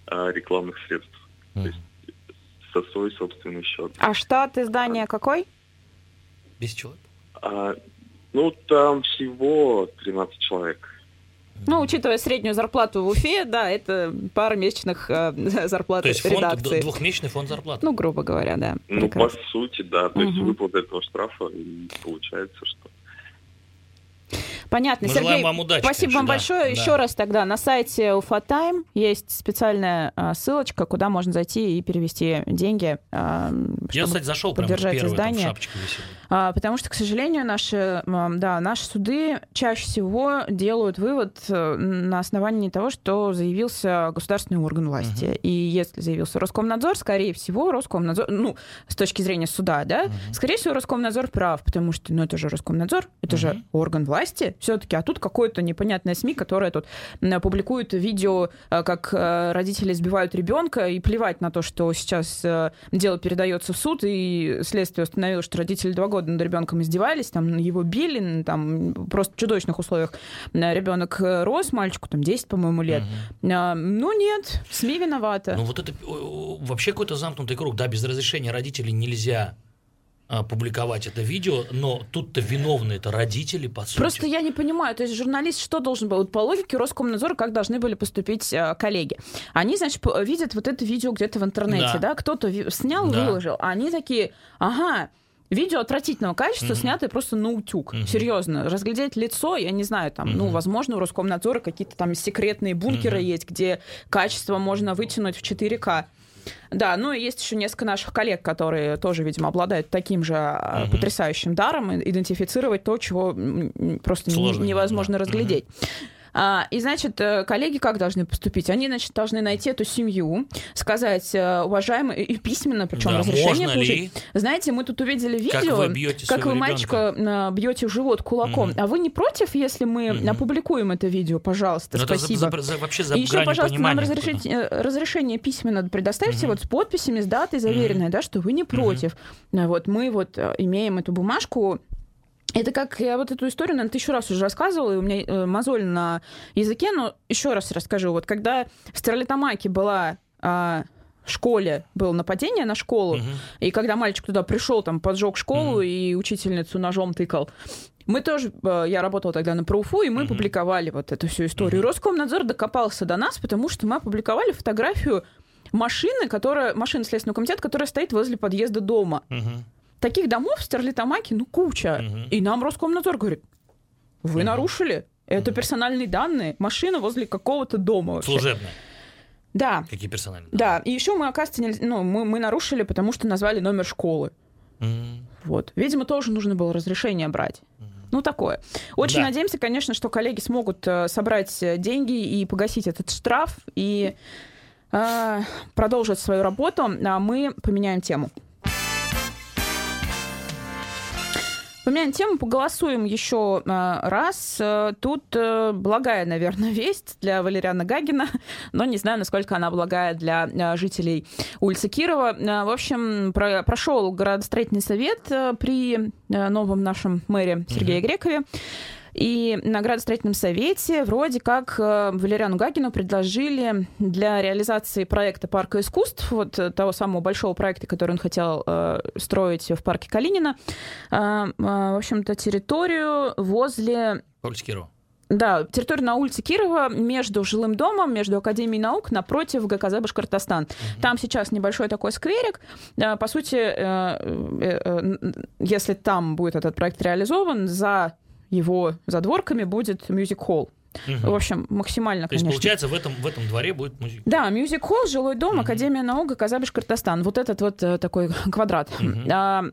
Speaker 5: а, рекламных средств. Mm. То есть со свой собственный счет.
Speaker 2: А штат издания какой?
Speaker 1: Без человек?
Speaker 5: А, ну, там всего 13 человек.
Speaker 2: Ну, учитывая среднюю зарплату в Уфе, да, это пара месячных э, *laughs* зарплат
Speaker 1: То есть
Speaker 2: фонд, редакции.
Speaker 1: двухмесячный фонд зарплаты?
Speaker 2: Ну, грубо говоря, да.
Speaker 5: Ну, Прекрасно. по сути, да. То угу. есть выплата этого штрафа, и получается, что...
Speaker 2: Понятно.
Speaker 1: Мы
Speaker 2: Сергей,
Speaker 1: вам удачи,
Speaker 2: спасибо
Speaker 1: конечно,
Speaker 2: вам
Speaker 1: да,
Speaker 2: большое.
Speaker 1: Да.
Speaker 2: Еще раз тогда на сайте Уфатайм есть специальная а, ссылочка, куда можно зайти и перевести деньги, а,
Speaker 1: Я, кстати, зашел
Speaker 2: поддержать
Speaker 1: прямо первое,
Speaker 2: издание.
Speaker 1: Там шапочка висела.
Speaker 2: А, потому что, к сожалению, наши, да, наши суды чаще всего делают вывод э, на основании того, что заявился государственный орган власти. Uh-huh. И если заявился Роскомнадзор, скорее всего, Роскомнадзор, ну, с точки зрения суда, да, uh-huh. скорее всего, Роскомнадзор прав, потому что, ну, это же Роскомнадзор, это uh-huh. же орган власти все-таки, а тут какое-то непонятное СМИ, которое тут публикует видео, э, как э, родители избивают ребенка, и плевать на то, что сейчас дело передается в суд, и следствие установило, что родители два года над ребенком издевались, там его били, там просто в чудовищных условиях ребенок рос, мальчику там 10, по-моему, лет. Угу. А, ну нет, СМИ виноваты.
Speaker 1: Ну вот это вообще какой-то замкнутый круг, да, без разрешения родителей нельзя а, публиковать это видео, но тут-то виновны это родители, по сути.
Speaker 2: Просто я не понимаю, то есть журналист что должен был? Вот по логике Роскомнадзора как должны были поступить э, коллеги? Они, значит, видят вот это видео где-то в интернете, да, да? кто-то снял, да. выложил, а они такие, ага, Видео отвратительного качества, mm-hmm. снятое просто на утюг. Mm-hmm. Серьезно. Разглядеть лицо, я не знаю, там, mm-hmm. ну, возможно, у Роскомнадзора какие-то там секретные бункеры mm-hmm. есть, где качество можно вытянуть в 4К. Да, ну и есть еще несколько наших коллег, которые тоже, видимо, обладают таким же угу. потрясающим даром идентифицировать то, чего просто Сложно, невозможно да. разглядеть. Угу. А, и, значит, э, коллеги как должны поступить? Они, значит, должны найти эту семью, сказать, э, уважаемые, и письменно, причем да, разрешение получить. Ли? Знаете, мы тут увидели видео, как вы, как вы мальчика э, бьете в живот кулаком. Угу. А вы не против, если мы угу. опубликуем это видео, пожалуйста, Но спасибо.
Speaker 1: Это за, за, вообще за
Speaker 2: и еще, пожалуйста, нам разрешить, разрешение письменно предоставьте угу. вот с подписями, с датой заверенной, угу. да, что вы не против. Угу. Вот мы вот имеем эту бумажку, это как я вот эту историю, наверное, тысячу раз уже рассказывала, и у меня э, мозоль на языке, но еще раз расскажу. Вот когда в Стерлитамаке была э, в школе было нападение на школу, угу. и когда мальчик туда пришел, там поджег школу угу. и учительницу ножом тыкал, мы тоже, э, я работала тогда на ПРУФУ, и мы угу. публиковали вот эту всю историю. Угу. Роскомнадзор докопался до нас, потому что мы опубликовали фотографию машины, которая, машины Следственного комитета, которая стоит возле подъезда дома. Угу. Таких домов в Стерлитамаке, ну, куча. Угу. И нам Роскомнадзор говорит, вы угу. нарушили. Это угу. персональные данные. Машина возле какого-то дома. Вообще.
Speaker 1: Служебная.
Speaker 2: Да.
Speaker 1: Какие персональные?
Speaker 2: Да. И еще мы, оказывается, не, ну, мы, мы нарушили, потому что назвали номер школы. Mm. Вот. Видимо, тоже нужно было разрешение брать. Mm. Ну, такое. Очень да. надеемся, конечно, что коллеги смогут э, собрать э, деньги и погасить этот штраф и э, продолжить свою работу, а мы поменяем тему. Поменяем тему, поголосуем еще э, раз. Э, тут э, благая, наверное, *laughs* весть для Валериана Гагина, но не знаю, насколько она благая для жителей улицы Кирова. В общем, прошел городостроительный совет при новом нашем мэре Сергее Грекове. И на градостроительном совете вроде как э, Валериану Гагину предложили для реализации проекта Парка искусств, вот э, того самого большого проекта, который он хотел э, строить в парке Калинина, э, э, в общем-то, территорию возле...
Speaker 1: Улицы Кирова.
Speaker 2: Да, территория на улице Кирова между жилым домом, между Академией наук напротив ГКЗ Башкортостан. Угу. Там сейчас небольшой такой скверик. По сути, если там будет этот проект реализован, за его задворками будет мюзик-холл. Угу. В общем, максимально,
Speaker 1: То конечно. есть, получается, в этом, в этом дворе будет музей.
Speaker 2: Да, мюзик-холл, жилой дом, угу. Академия наук, Казабиш, Кыртостан. Вот этот вот э, такой *laughs* квадрат. Угу. А,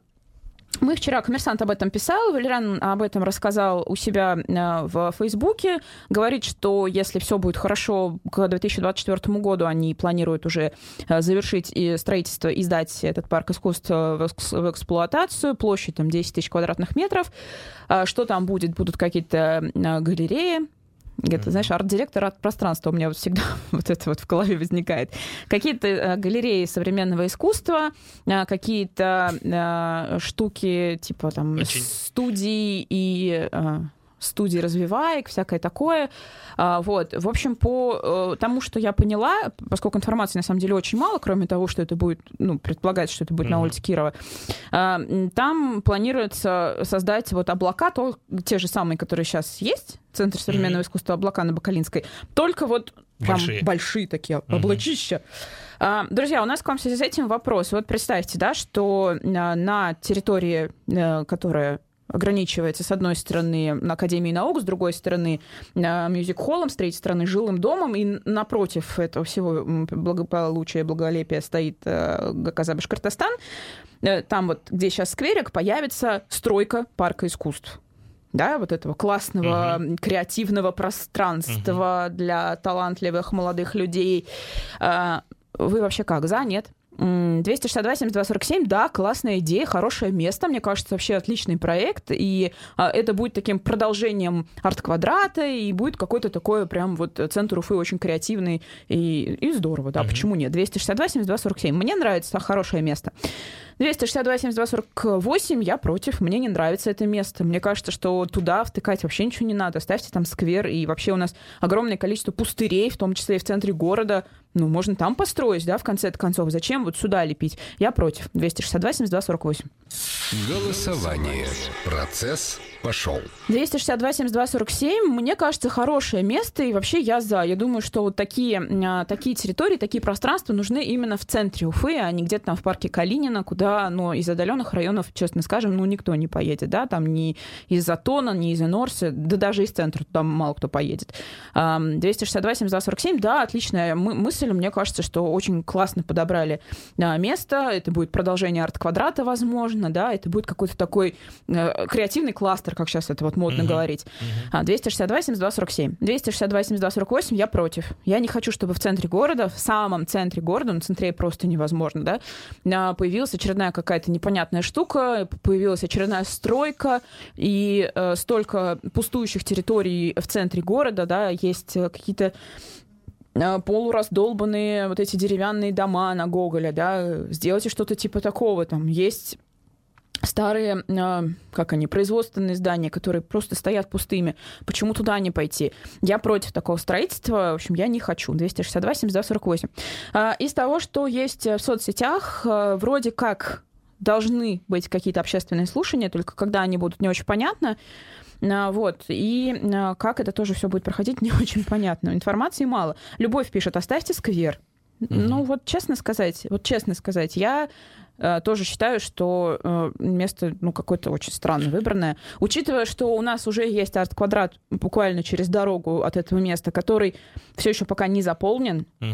Speaker 2: мы вчера, коммерсант об этом писал, Валериан об этом рассказал у себя э, в Фейсбуке. Говорит, что если все будет хорошо, к 2024 году они планируют уже э, завершить строительство и сдать этот парк искусств в эксплуатацию. Площадь там 10 тысяч квадратных метров. А что там будет? Будут какие-то э, галереи, это, знаешь, арт-директор арт-пространства у меня вот всегда *laughs* вот это вот в голове возникает. Какие-то э, галереи современного искусства, э, какие-то э, штуки типа там Очень... студии и студии развиваек, всякое такое. А, вот. В общем, по э, тому, что я поняла, поскольку информации на самом деле очень мало, кроме того, что это будет, ну, предполагается, что это будет mm-hmm. на улице Кирова, а, там планируется создать вот облака, то, те же самые, которые сейчас есть, Центр современного mm-hmm. искусства облака на Бакалинской, только вот большие, там большие такие mm-hmm. облачища. А, друзья, у нас к вам в связи с этим вопрос. Вот представьте, да, что на территории, э, которая ограничивается, с одной стороны, Академией наук, с другой стороны, мюзик-холлом, с третьей стороны, жилым домом, и напротив этого всего благополучия, благолепия стоит ГКЗ Башкортостан. Там вот, где сейчас скверик, появится стройка парка искусств да, вот этого классного uh-huh. креативного пространства uh-huh. для талантливых молодых людей. А, вы вообще как, за, нет? 262-7247, да, классная идея, хорошее место, мне кажется, вообще отличный проект, и а, это будет таким продолжением арт-квадрата, и будет какой-то такой прям вот центр Уфы очень креативный, и, и здорово, да, mm-hmm. почему нет? 262-7247, мне нравится, хорошее место. 262-72-48, я против, мне не нравится это место. Мне кажется, что туда втыкать вообще ничего не надо. Ставьте там сквер, и вообще у нас огромное количество пустырей, в том числе и в центре города. Ну, можно там построить, да, в конце концов. Зачем вот сюда лепить? Я против. 262-72-48.
Speaker 4: Голосование. Процесс пошел.
Speaker 2: 262-72-47, мне кажется, хорошее место, и вообще я за. Я думаю, что вот такие, а, такие территории, такие пространства нужны именно в центре Уфы, а не где-то там в парке Калинина, куда, ну, из отдаленных районов, честно скажем, ну, никто не поедет, да, там ни из Затона, ни из Энорса, да даже из центра туда мало кто поедет. 262-72-47, да, отличная мысль, мне кажется, что очень классно подобрали место, это будет продолжение арт-квадрата, возможно, да, это будет какой-то такой э, креативный кластер, как сейчас это вот модно mm-hmm. говорить. Mm-hmm. 262 72 47. 262 72 48 я против. Я не хочу, чтобы в центре города, в самом центре города, на центре просто невозможно, да, а, появилась очередная какая-то непонятная штука, появилась очередная стройка, и э, столько пустующих территорий в центре города, да, есть э, какие-то полураздолбанные вот эти деревянные дома на Гоголя, да, сделайте что-то типа такого, там есть старые, а, как они, производственные здания, которые просто стоят пустыми. Почему туда не пойти? Я против такого строительства. В общем, я не хочу. 262, 72, 48. Из того, что есть в соцсетях, а, вроде как должны быть какие-то общественные слушания, только когда они будут не очень понятно. А, вот. И как это тоже все будет проходить, *laughs* не очень понятно. Информации мало. Любовь пишет, оставьте сквер. Mm-hmm. Ну, вот честно сказать, вот честно сказать, я Э, тоже считаю, что э, место ну, какое-то очень странно выбранное. Учитывая, что у нас уже есть арт-квадрат буквально через дорогу от этого места, который все еще пока не заполнен. Угу.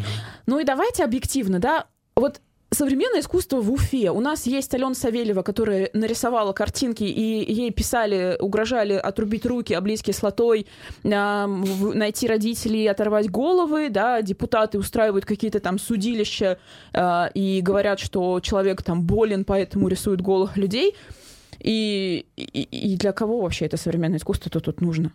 Speaker 2: Ну и давайте объективно, да, вот современное искусство в Уфе. У нас есть Алена Савельева, которая нарисовала картинки, и ей писали, угрожали отрубить руки, облить кислотой, э, найти родителей, оторвать головы, да, депутаты устраивают какие-то там судилища э, и говорят, что человек там болен, поэтому рисует голых людей. И, и, и для кого вообще это современное искусство-то тут нужно?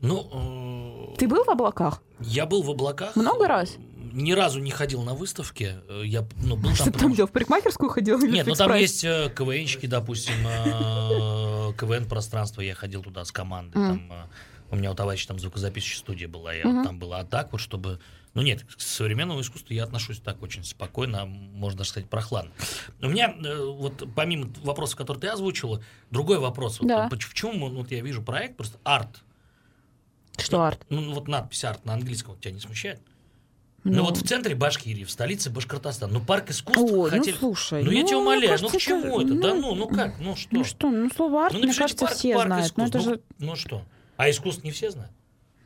Speaker 1: Ну,
Speaker 2: э... Ты был в облаках?
Speaker 1: Я был в облаках.
Speaker 2: Много раз?
Speaker 1: Ни разу не ходил на выставке. Э, я ну, был
Speaker 2: Что там, потому... там делал? В парикмахерскую ходил?
Speaker 1: Нет, ну там есть э, КВНщики, допустим, э, КВН-пространство. Я ходил туда с командой. Mm. Там, э, у меня у товарища там звукозаписывающая студия была. Я mm-hmm. вот там была. А так вот, чтобы... Ну нет, к современному искусству я отношусь так очень спокойно, можно даже сказать прохладно. У меня э, вот помимо вопросов, которые ты озвучила, другой вопрос. Да. Вот, почему вот я вижу проект просто арт?
Speaker 2: Что ну, арт?
Speaker 1: Ну вот надпись арт на английском тебя не смущает? Ну, ну вот в центре Башкирии, в столице Башкортостана, ну парк искусств
Speaker 2: Ой,
Speaker 1: ну, хотели...
Speaker 2: ну слушай,
Speaker 1: ну, я тебя умоляю, ну к чему это? это? Да ну, ну как, ну что?
Speaker 2: Ну что, ну слово арт, ну, мне кажется, парк, все парк знают.
Speaker 1: Ну,
Speaker 2: это
Speaker 1: ну,
Speaker 2: же...
Speaker 1: ну что? А искусство не все знают?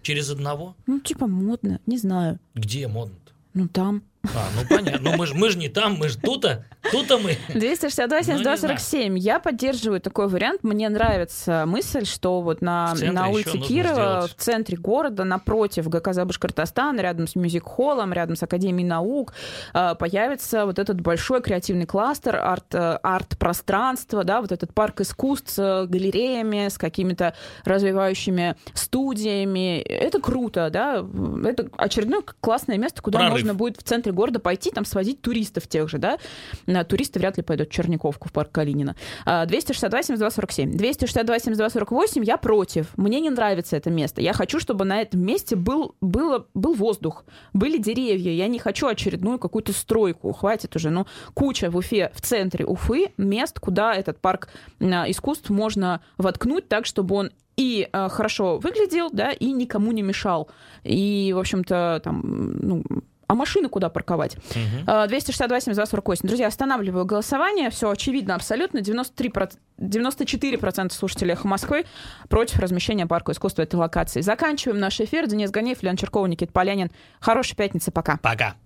Speaker 1: Через одного?
Speaker 2: Ну типа модно, не знаю.
Speaker 1: Где модно-то?
Speaker 2: Ну там.
Speaker 1: А, ну понятно. Ну мы же мы ж не там, мы же тут-то. Тут-то мы.
Speaker 2: 262 72 47. Я поддерживаю такой вариант. Мне нравится мысль, что вот на, на улице Кирова, в центре города, напротив ГКЗ Башкортостан, рядом с мюзик-холлом, рядом с Академией наук, а, появится вот этот большой креативный кластер, арт, э, арт-пространство, да, вот этот парк искусств с галереями, с какими-то развивающими студиями. Это круто, да. Это очередное классное место, куда Прорыв. можно будет в центре города пойти, там сводить туристов тех же, да. Туристы вряд ли пойдут Черниковку, в парк Калинина. 262 72 47. 262 72 48 я против. Мне не нравится это место. Я хочу, чтобы на этом месте был, было, был воздух, были деревья. Я не хочу очередную какую-то стройку. Хватит уже. Ну, куча в Уфе, в центре Уфы мест, куда этот парк искусств можно воткнуть так, чтобы он и э, хорошо выглядел, да, и никому не мешал. И, в общем-то, там, ну, а машины куда парковать? Угу. 262 72 48. Друзья, останавливаю голосование. Все очевидно абсолютно. 93%, 94% слушателей «Эхо Москвы» против размещения парка искусства этой локации. Заканчиваем наш эфир. Денис Ганеев, Леон Черкова, Никит Полянин. Хорошей пятницы. Пока.
Speaker 1: Пока.